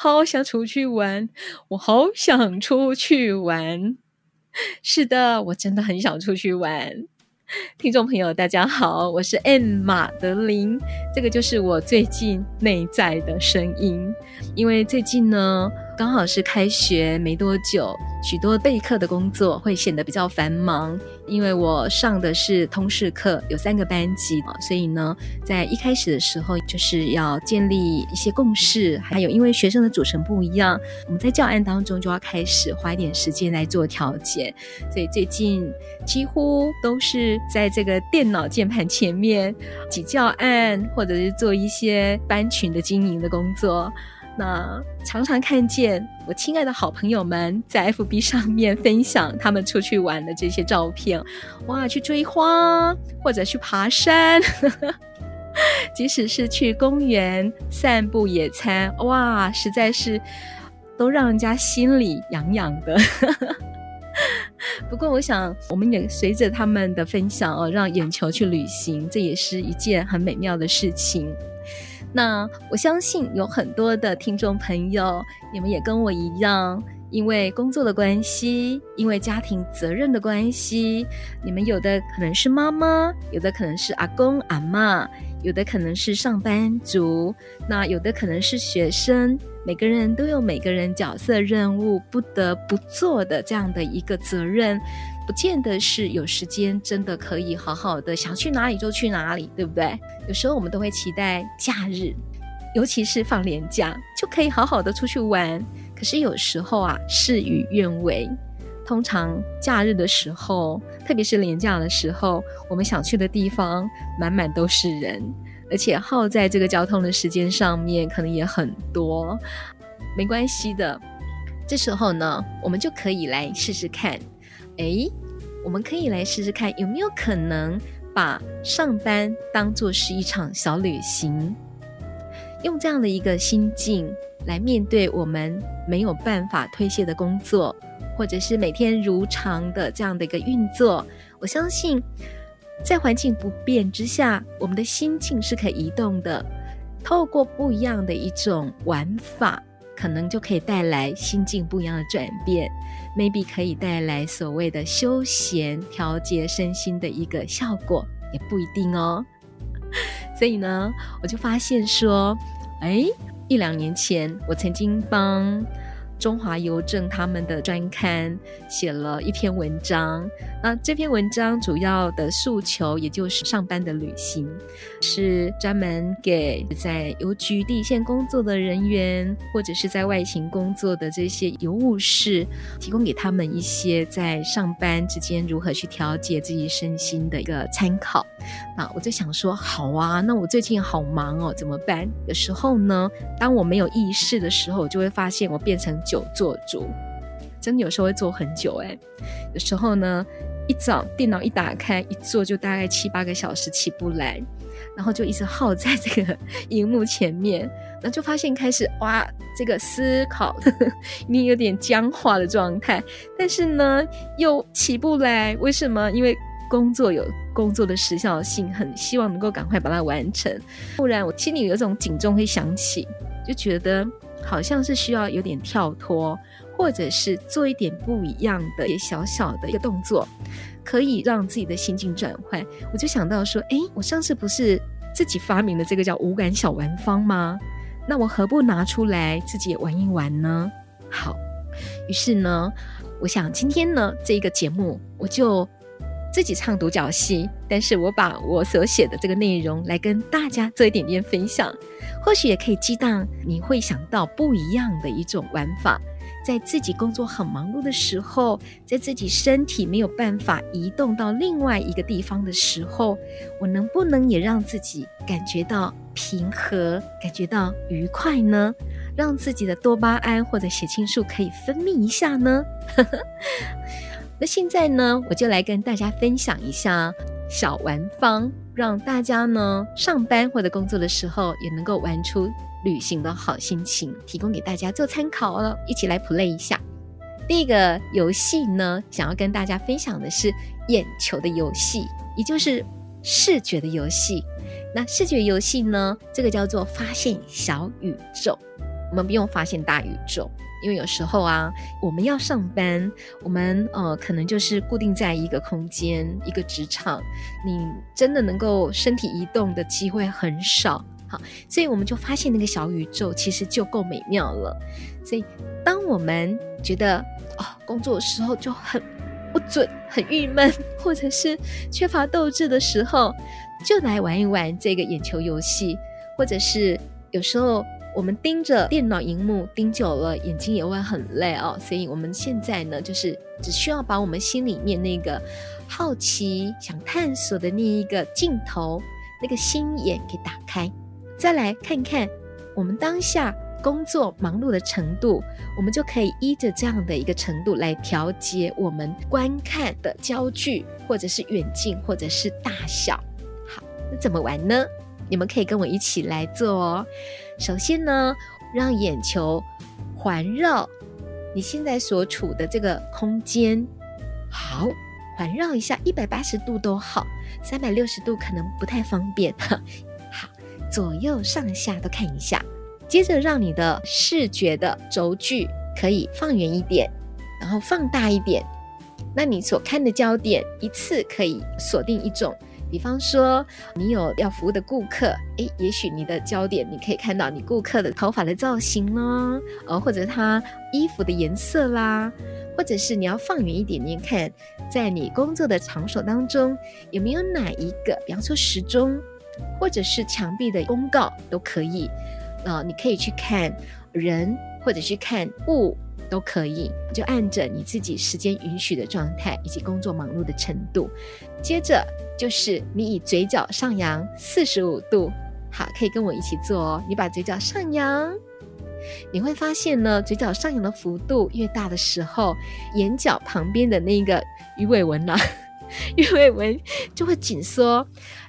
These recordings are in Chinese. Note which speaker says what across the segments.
Speaker 1: 好想出去玩，我好想出去玩。是的，我真的很想出去玩。听众朋友，大家好，我是 M 马德琳，这个就是我最近内在的声音。因为最近呢，刚好是开学没多久。许多备课的工作会显得比较繁忙，因为我上的是通识课，有三个班级，所以呢，在一开始的时候就是要建立一些共识，还有因为学生的组成不一样，我们在教案当中就要开始花一点时间来做调节，所以最近几乎都是在这个电脑键盘前面挤教案，或者是做一些班群的经营的工作。那常常看见我亲爱的好朋友们在 FB 上面分享他们出去玩的这些照片，哇，去追花或者去爬山，即使是去公园散步野餐，哇，实在是都让人家心里痒痒的。不过，我想我们也随着他们的分享哦，让眼球去旅行，这也是一件很美妙的事情。那我相信有很多的听众朋友，你们也跟我一样，因为工作的关系，因为家庭责任的关系，你们有的可能是妈妈，有的可能是阿公阿嬷，有的可能是上班族，那有的可能是学生，每个人都有每个人角色任务不得不做的这样的一个责任。不见得是有时间，真的可以好好的想去哪里就去哪里，对不对？有时候我们都会期待假日，尤其是放年假，就可以好好的出去玩。可是有时候啊，事与愿违。通常假日的时候，特别是年假的时候，我们想去的地方满满都是人，而且耗在这个交通的时间上面可能也很多。没关系的，这时候呢，我们就可以来试试看。诶，我们可以来试试看，有没有可能把上班当作是一场小旅行，用这样的一个心境来面对我们没有办法推卸的工作，或者是每天如常的这样的一个运作。我相信，在环境不变之下，我们的心境是可以移动的。透过不一样的一种玩法。可能就可以带来心境不一样的转变，maybe 可以带来所谓的休闲调节身心的一个效果，也不一定哦。所以呢，我就发现说，哎，一两年前我曾经帮。中华邮政他们的专刊写了一篇文章，那这篇文章主要的诉求，也就是上班的旅行，是专门给在邮局第一线工作的人员，或者是在外勤工作的这些邮务士，提供给他们一些在上班之间如何去调节自己身心的一个参考。那我就想说，好啊，那我最近好忙哦，怎么办？有时候呢，当我没有意识的时候，我就会发现我变成。久坐族，真的有时候会坐很久哎。有时候呢，一早电脑一打开，一坐就大概七八个小时起不来，然后就一直耗在这个荧幕前面，然后就发现开始哇，这个思考呵呵已经有点僵化的状态，但是呢又起不来，为什么？因为工作有工作的时效性，很希望能够赶快把它完成，不然我心里有一种警钟会响起，就觉得。好像是需要有点跳脱，或者是做一点不一样的、也小小的一个动作，可以让自己的心境转换。我就想到说，诶，我上次不是自己发明的这个叫五感小玩方吗？那我何不拿出来自己也玩一玩呢？好，于是呢，我想今天呢这个节目我就。自己唱独角戏，但是我把我所写的这个内容来跟大家做一点点分享，或许也可以激荡你会想到不一样的一种玩法。在自己工作很忙碌的时候，在自己身体没有办法移动到另外一个地方的时候，我能不能也让自己感觉到平和，感觉到愉快呢？让自己的多巴胺或者血清素可以分泌一下呢？那现在呢，我就来跟大家分享一下小玩方，让大家呢上班或者工作的时候也能够玩出旅行的好心情，提供给大家做参考了，一起来 play 一下。第一个游戏呢，想要跟大家分享的是眼球的游戏，也就是视觉的游戏。那视觉游戏呢，这个叫做发现小宇宙。我们不用发现大宇宙，因为有时候啊，我们要上班，我们呃可能就是固定在一个空间、一个职场，你真的能够身体移动的机会很少。好，所以我们就发现那个小宇宙其实就够美妙了。所以当我们觉得哦工作的时候就很不准、很郁闷，或者是缺乏斗志的时候，就来玩一玩这个眼球游戏，或者是有时候。我们盯着电脑荧幕盯久了，眼睛也会很累哦。所以我们现在呢，就是只需要把我们心里面那个好奇、想探索的那一个镜头、那个心眼给打开，再来看看我们当下工作忙碌的程度，我们就可以依着这样的一个程度来调节我们观看的焦距，或者是远近，或者是大小。好，那怎么玩呢？你们可以跟我一起来做哦。首先呢，让眼球环绕你现在所处的这个空间，好，环绕一下，一百八十度都好，三百六十度可能不太方便哈。好，左右上下都看一下。接着，让你的视觉的轴距可以放远一点，然后放大一点。那你所看的焦点一次可以锁定一种。比方说，你有要服务的顾客，诶，也许你的焦点，你可以看到你顾客的头发的造型啦，呃，或者他衣服的颜色啦，或者是你要放远一点点看，在你工作的场所当中，有没有哪一个，比方说时钟，或者是墙壁的公告都可以，呃，你可以去看人，或者去看物。都可以，就按着你自己时间允许的状态以及工作忙碌的程度。接着就是你以嘴角上扬四十五度，好，可以跟我一起做哦。你把嘴角上扬，你会发现呢，嘴角上扬的幅度越大的时候，眼角旁边的那个鱼尾纹呐、鱼尾纹就会紧缩，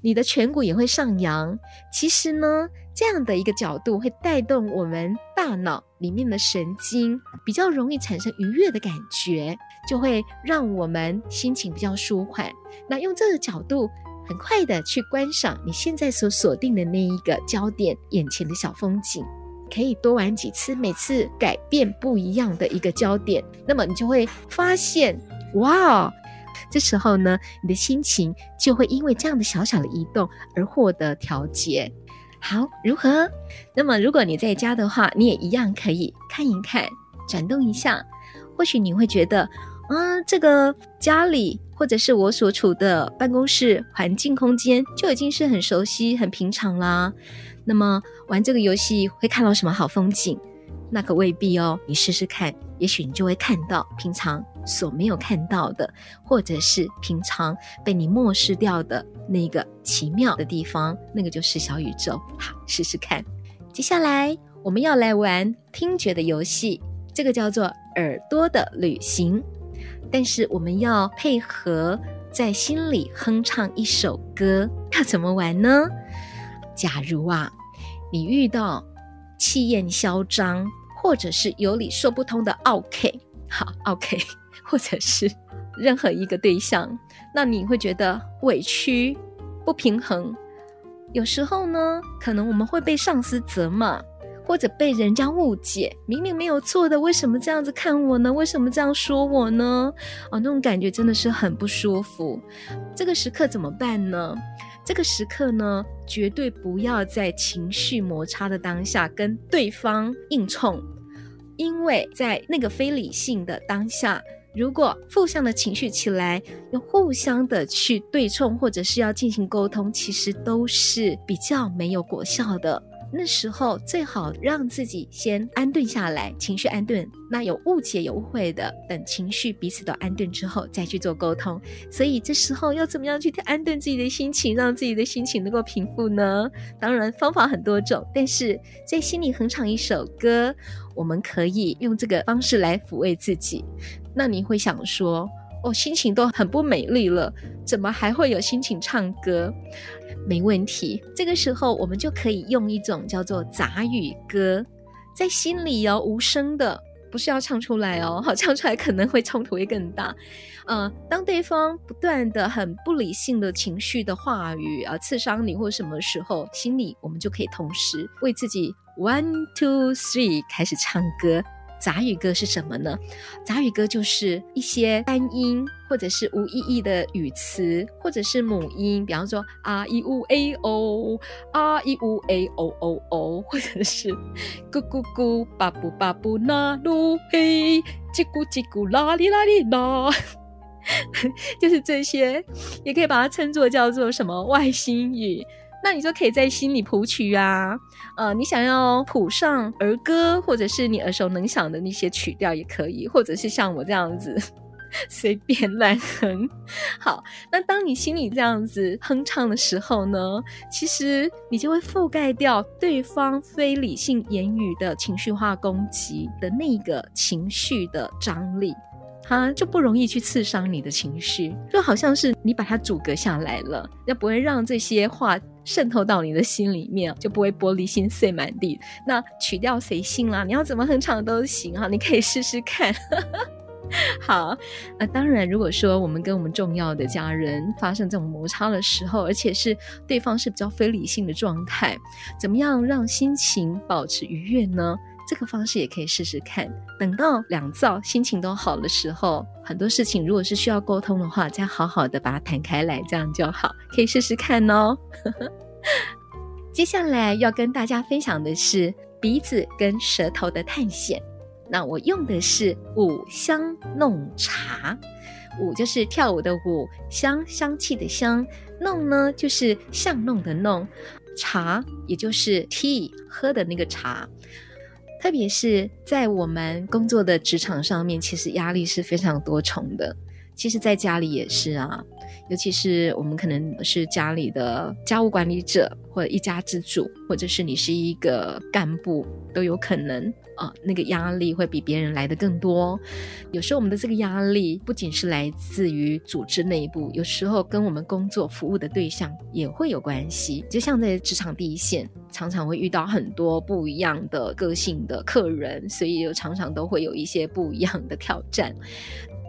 Speaker 1: 你的颧骨也会上扬。其实呢。这样的一个角度会带动我们大脑里面的神经，比较容易产生愉悦的感觉，就会让我们心情比较舒缓。那用这个角度，很快的去观赏你现在所锁定的那一个焦点，眼前的小风景，可以多玩几次，每次改变不一样的一个焦点，那么你就会发现，哇，这时候呢，你的心情就会因为这样的小小的移动而获得调节。好，如何？那么如果你在家的话，你也一样可以看一看，转动一下。或许你会觉得，嗯，这个家里或者是我所处的办公室环境空间就已经是很熟悉、很平常啦。那么玩这个游戏会看到什么好风景？那可未必哦。你试试看，也许你就会看到平常所没有看到的，或者是平常被你漠视掉的。那个奇妙的地方，那个就是小宇宙。好，试试看。接下来我们要来玩听觉的游戏，这个叫做耳朵的旅行。但是我们要配合在心里哼唱一首歌，要怎么玩呢？假如啊，你遇到气焰嚣张，或者是有理说不通的，OK，，好，，OK，，或者是任何一个对象。那你会觉得委屈、不平衡，有时候呢，可能我们会被上司责骂，或者被人家误解，明明没有错的，为什么这样子看我呢？为什么这样说我呢？哦，那种感觉真的是很不舒服。这个时刻怎么办呢？这个时刻呢，绝对不要在情绪摩擦的当下跟对方硬冲，因为在那个非理性的当下。如果负向的情绪起来，要互相的去对冲，或者是要进行沟通，其实都是比较没有果效的。那时候最好让自己先安顿下来，情绪安顿。那有误解有误会的，等情绪彼此都安顿之后再去做沟通。所以这时候要怎么样去安顿自己的心情，让自己的心情能够平复呢？当然方法很多种，但是在心里哼唱一首歌，我们可以用这个方式来抚慰自己。那你会想说，哦，心情都很不美丽了，怎么还会有心情唱歌？没问题，这个时候我们就可以用一种叫做杂语歌，在心里哦，无声的，不是要唱出来哦，好，唱出来可能会冲突会更大。呃，当对方不断的很不理性的情绪的话语啊，刺伤你或什么时候，心里我们就可以同时为自己 one two three 开始唱歌。杂语歌是什么呢？杂语歌就是一些单音，或者是无意义的语词，或者是母音，比方说啊一呜 a o 啊一呜 a o o o，或者是咕咕咕巴布巴布那噜嘿叽咕叽咕啦哩啦哩啦，就是这些，也可以把它称作叫做什么外星语。那你就可以在心里谱曲啊，呃，你想要谱上儿歌，或者是你耳熟能详的那些曲调也可以，或者是像我这样子 随便乱哼。好，那当你心里这样子哼唱的时候呢，其实你就会覆盖掉对方非理性言语的情绪化攻击的那个情绪的张力。它就不容易去刺伤你的情绪，就好像是你把它阻隔下来了，要不会让这些话渗透到你的心里面，就不会玻璃心碎满地。那曲调随性啦，你要怎么哼唱都行哈，你可以试试看。好，那当然，如果说我们跟我们重要的家人发生这种摩擦的时候，而且是对方是比较非理性的状态，怎么样让心情保持愉悦呢？这个方式也可以试试看。等到两造心情都好的时候，很多事情如果是需要沟通的话，再好好的把它谈开来，这样就好。可以试试看哦。接下来要跟大家分享的是鼻子跟舌头的探险。那我用的是五香弄茶，舞就是跳舞的舞，香香气的香，弄呢就是巷弄的弄，茶也就是 tea 喝的那个茶。特别是在我们工作的职场上面，其实压力是非常多重的。其实，在家里也是啊。尤其是我们可能是家里的家务管理者，或者一家之主，或者是你是一个干部，都有可能啊、那个压力会比别人来得更多。有时候我们的这个压力不仅是来自于组织内部，有时候跟我们工作服务的对象也会有关系。就像在职场第一线，常常会遇到很多不一样的个性的客人，所以又常常都会有一些不一样的挑战。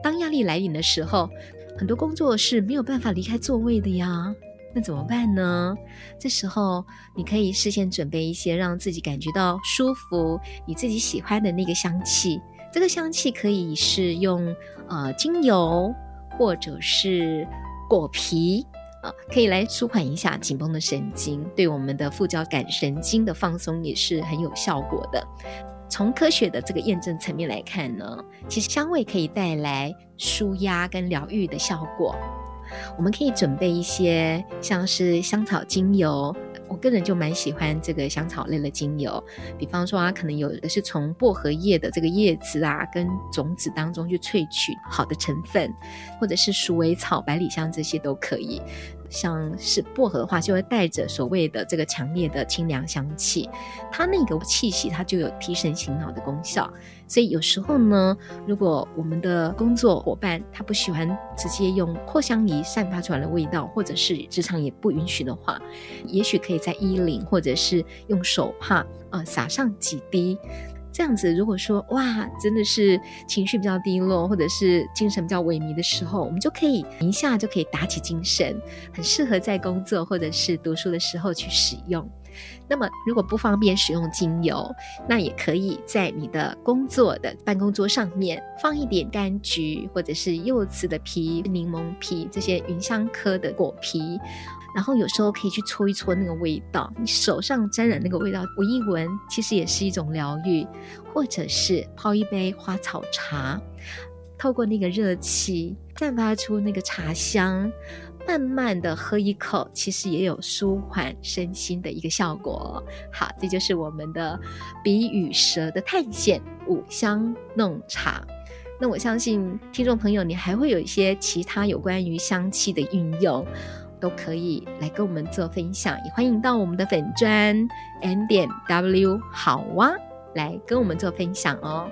Speaker 1: 当压力来临的时候，很多工作是没有办法离开座位的呀，那怎么办呢？这时候你可以事先准备一些让自己感觉到舒服、你自己喜欢的那个香气。这个香气可以是用呃精油或者是果皮啊、可以来舒缓一下紧绷的神经，对我们的副交感神经的放松也是很有效果的。从科学的这个验证层面来看呢，其实香味可以带来舒压跟疗愈的效果。我们可以准备一些像是香草精油，我个人就蛮喜欢这个香草类的精油。比方说啊，可能有的是从薄荷叶的这个叶子啊跟种子当中去萃取好的成分，或者是鼠尾草、百里香这些都可以。像是薄荷的话，就会带着所谓的这个强烈的清凉香气，它那个气息它就有提神醒脑的功效。所以有时候呢，如果我们的工作伙伴他不喜欢直接用扩香仪散发出来的味道，或者是职场也不允许的话，也许可以在衣领或者是用手帕啊撒上几滴。这样子，如果说哇，真的是情绪比较低落，或者是精神比较萎靡的时候，我们就可以一下就可以打起精神，很适合在工作或者是读书的时候去使用。那么，如果不方便使用精油，那也可以在你的工作的办公桌上面放一点柑橘，或者是柚子的皮、柠檬皮这些芸香科的果皮。然后有时候可以去搓一搓那个味道，你手上沾染那个味道，闻一闻，其实也是一种疗愈。或者是泡一杯花草茶，透过那个热气散发出那个茶香，慢慢的喝一口，其实也有舒缓身心的一个效果。好，这就是我们的鼻与舌的探险五香弄茶。那我相信听众朋友，你还会有一些其他有关于香气的运用，都可以来跟我们做分享。也欢迎到我们的粉专 n 点 w 好哇，来跟我们做分享哦。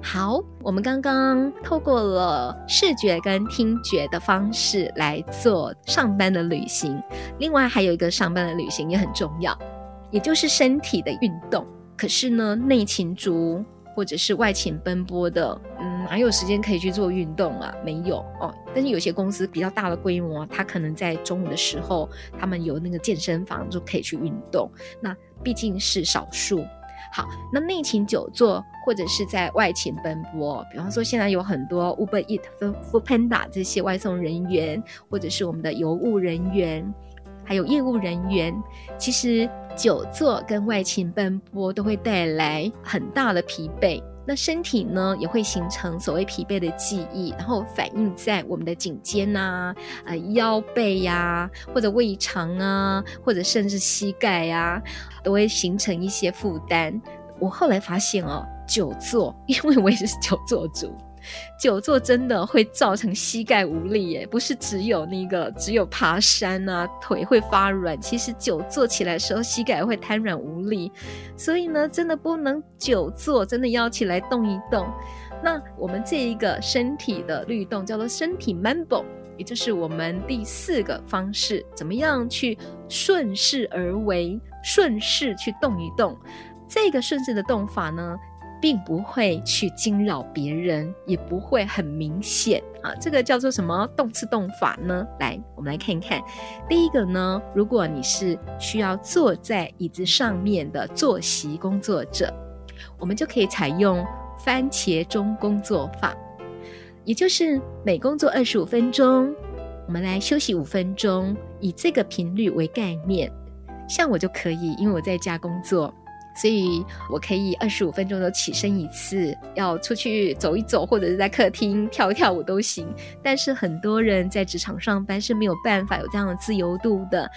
Speaker 1: 好，我们刚刚透过了视觉跟听觉的方式来做上班的旅行，另外还有一个上班的旅行也很重要，也就是身体的运动。可是呢，内勤族或者是外勤奔波的，嗯，哪有时间可以去做运动啊？没有哦。但是有些公司比较大的规模，他可能在中午的时候，他们有那个健身房就可以去运动。那毕竟是少数。好，那内勤久坐或者是在外勤奔波，比方说现在有很多 Uber Eat、Food Panda 这些外送人员，或者是我们的邮务人员，还有业务人员，其实久坐跟外勤奔波都会带来很大的疲惫。那身体呢也会形成所谓疲惫的记忆，然后反映在我们的颈肩呐、呃腰背呀、啊，或者胃肠啊，或者甚至膝盖呀、啊，都会形成一些负担。我后来发现哦，久坐，因为我也是久坐族。久坐真的会造成膝盖无力耶，不是只有那个只有爬山啊，腿会发软，其实久坐起来的时候膝盖会瘫软无力，所以呢，真的不能久坐，真的要起来动一动。那我们这一个身体的律动叫做身体 Mambo，也就是我们第四个方式，怎么样去顺势而为，顺势去动一动。这个顺势的动法呢，并不会去惊扰别人，也不会很明显啊。这个叫做什么动次动法呢？来，我们来看一看。第一个呢，如果你是需要坐在椅子上面的坐席工作者，我们就可以采用番茄钟工作法，也就是每工作二十五分钟，我们来休息五分钟，以这个频率为概念。像我就可以，因为我在家工作。所以我可以二十五分钟都起身一次，要出去走一走，或者是在客厅跳一跳舞都行。但是很多人在职场上班是没有办法有这样的自由度的，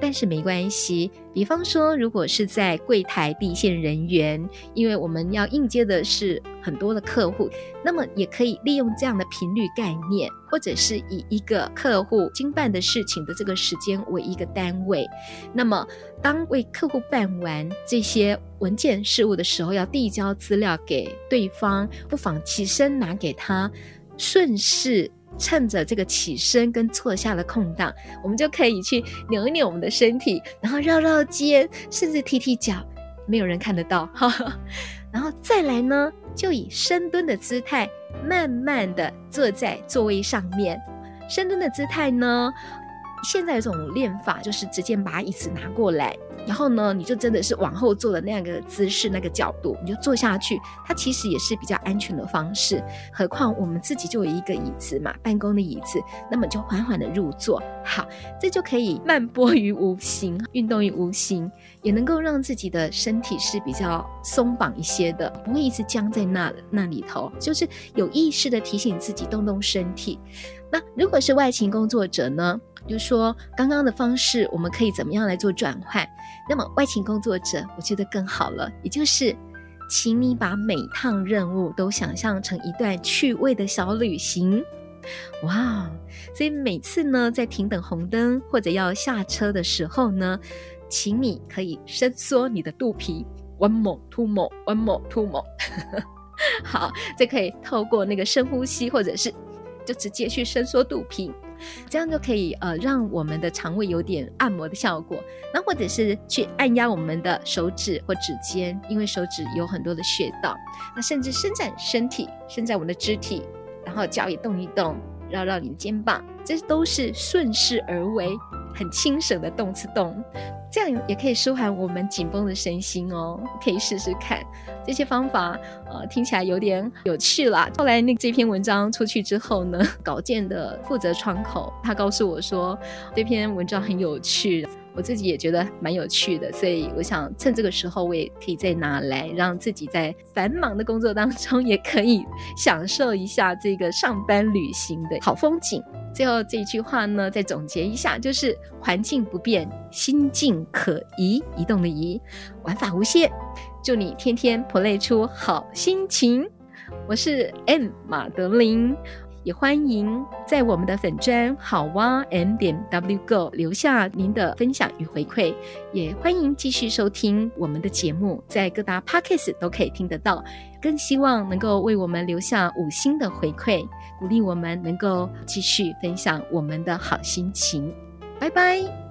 Speaker 1: 但是没关系。比方说，如果是在柜台第一线人员，因为我们要应接的是很多的客户，那么也可以利用这样的频率概念，或者是以一个客户经办的事情的这个时间为一个单位。那么，当为客户办完这些文件事务的时候，要递交资料给对方，不妨起身拿给他，顺势。趁着这个起身跟坐下的空档，我们就可以去扭一扭我们的身体，然后绕绕肩，甚至踢踢脚，没有人看得到。哈哈，然后再来呢，就以深蹲的姿态，慢慢的坐在座位上面。深蹲的姿态呢，现在有种练法，就是直接把椅子拿过来。然后呢，你就真的是往后坐的那样个姿势、那个角度，你就坐下去。它其实也是比较安全的方式。何况我们自己就有一个椅子嘛，办公的椅子，那么就缓缓的入座。好，这就可以慢波于无形，运动于无形，也能够让自己的身体是比较松绑一些的，不会一直僵在那那里头。就是有意识的提醒自己动动身体。那如果是外勤工作者呢？就说刚刚的方式，我们可以怎么样来做转换？那么外勤工作者，我觉得更好了，也就是，请你把每趟任务都想象成一段趣味的小旅行。哇，所以每次呢，在停等红灯或者要下车的时候呢，请你可以伸缩你的肚皮，one more, two more, one more, two more。好，这可以透过那个深呼吸，或者是就直接去伸缩肚皮。这样就可以呃，让我们的肠胃有点按摩的效果。那或者是去按压我们的手指或指尖，因为手指有很多的穴道。那甚至伸展身体，伸展我们的肢体，然后脚也动一动，绕绕你的肩膀，这都是顺势而为。很轻省的动次动，这样也可以舒缓我们紧绷的身心哦。可以试试看这些方法，呃，听起来有点有趣啦。后来那这篇文章出去之后呢，稿件的负责窗口他告诉我说，这篇文章很有趣，我自己也觉得蛮有趣的，所以我想趁这个时候，我也可以再拿来让自己在繁忙的工作当中，也可以享受一下这个上班旅行的好风景。最后这一句话呢，再总结一下，就是环境不变，心境可移，移动的移，玩法无限。祝你天天 play 出好心情。我是 M 马德琳。也欢迎在我们的粉砖好哇 m 点 w go 留下您的分享与回馈，也欢迎继续收听我们的节目，在各大 podcast 都可以听得到。更希望能够为我们留下五星的回馈，鼓励我们能够继续分享我们的好心情。拜拜。